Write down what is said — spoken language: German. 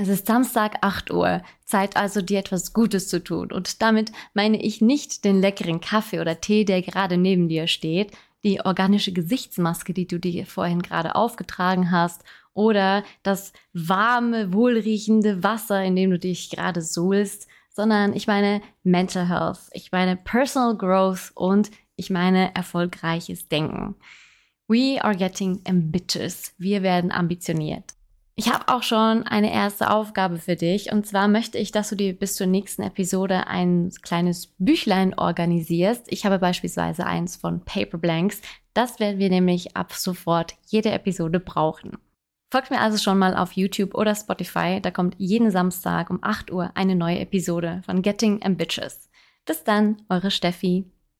Es ist Samstag 8 Uhr, Zeit also dir etwas Gutes zu tun. Und damit meine ich nicht den leckeren Kaffee oder Tee, der gerade neben dir steht, die organische Gesichtsmaske, die du dir vorhin gerade aufgetragen hast, oder das warme, wohlriechende Wasser, in dem du dich gerade suhlst, sondern ich meine Mental Health, ich meine Personal Growth und ich meine erfolgreiches Denken. We are getting ambitious. Wir werden ambitioniert. Ich habe auch schon eine erste Aufgabe für dich. Und zwar möchte ich, dass du dir bis zur nächsten Episode ein kleines Büchlein organisierst. Ich habe beispielsweise eins von Paper Blanks. Das werden wir nämlich ab sofort jede Episode brauchen. Folgt mir also schon mal auf YouTube oder Spotify. Da kommt jeden Samstag um 8 Uhr eine neue Episode von Getting Ambitious. Bis dann, eure Steffi.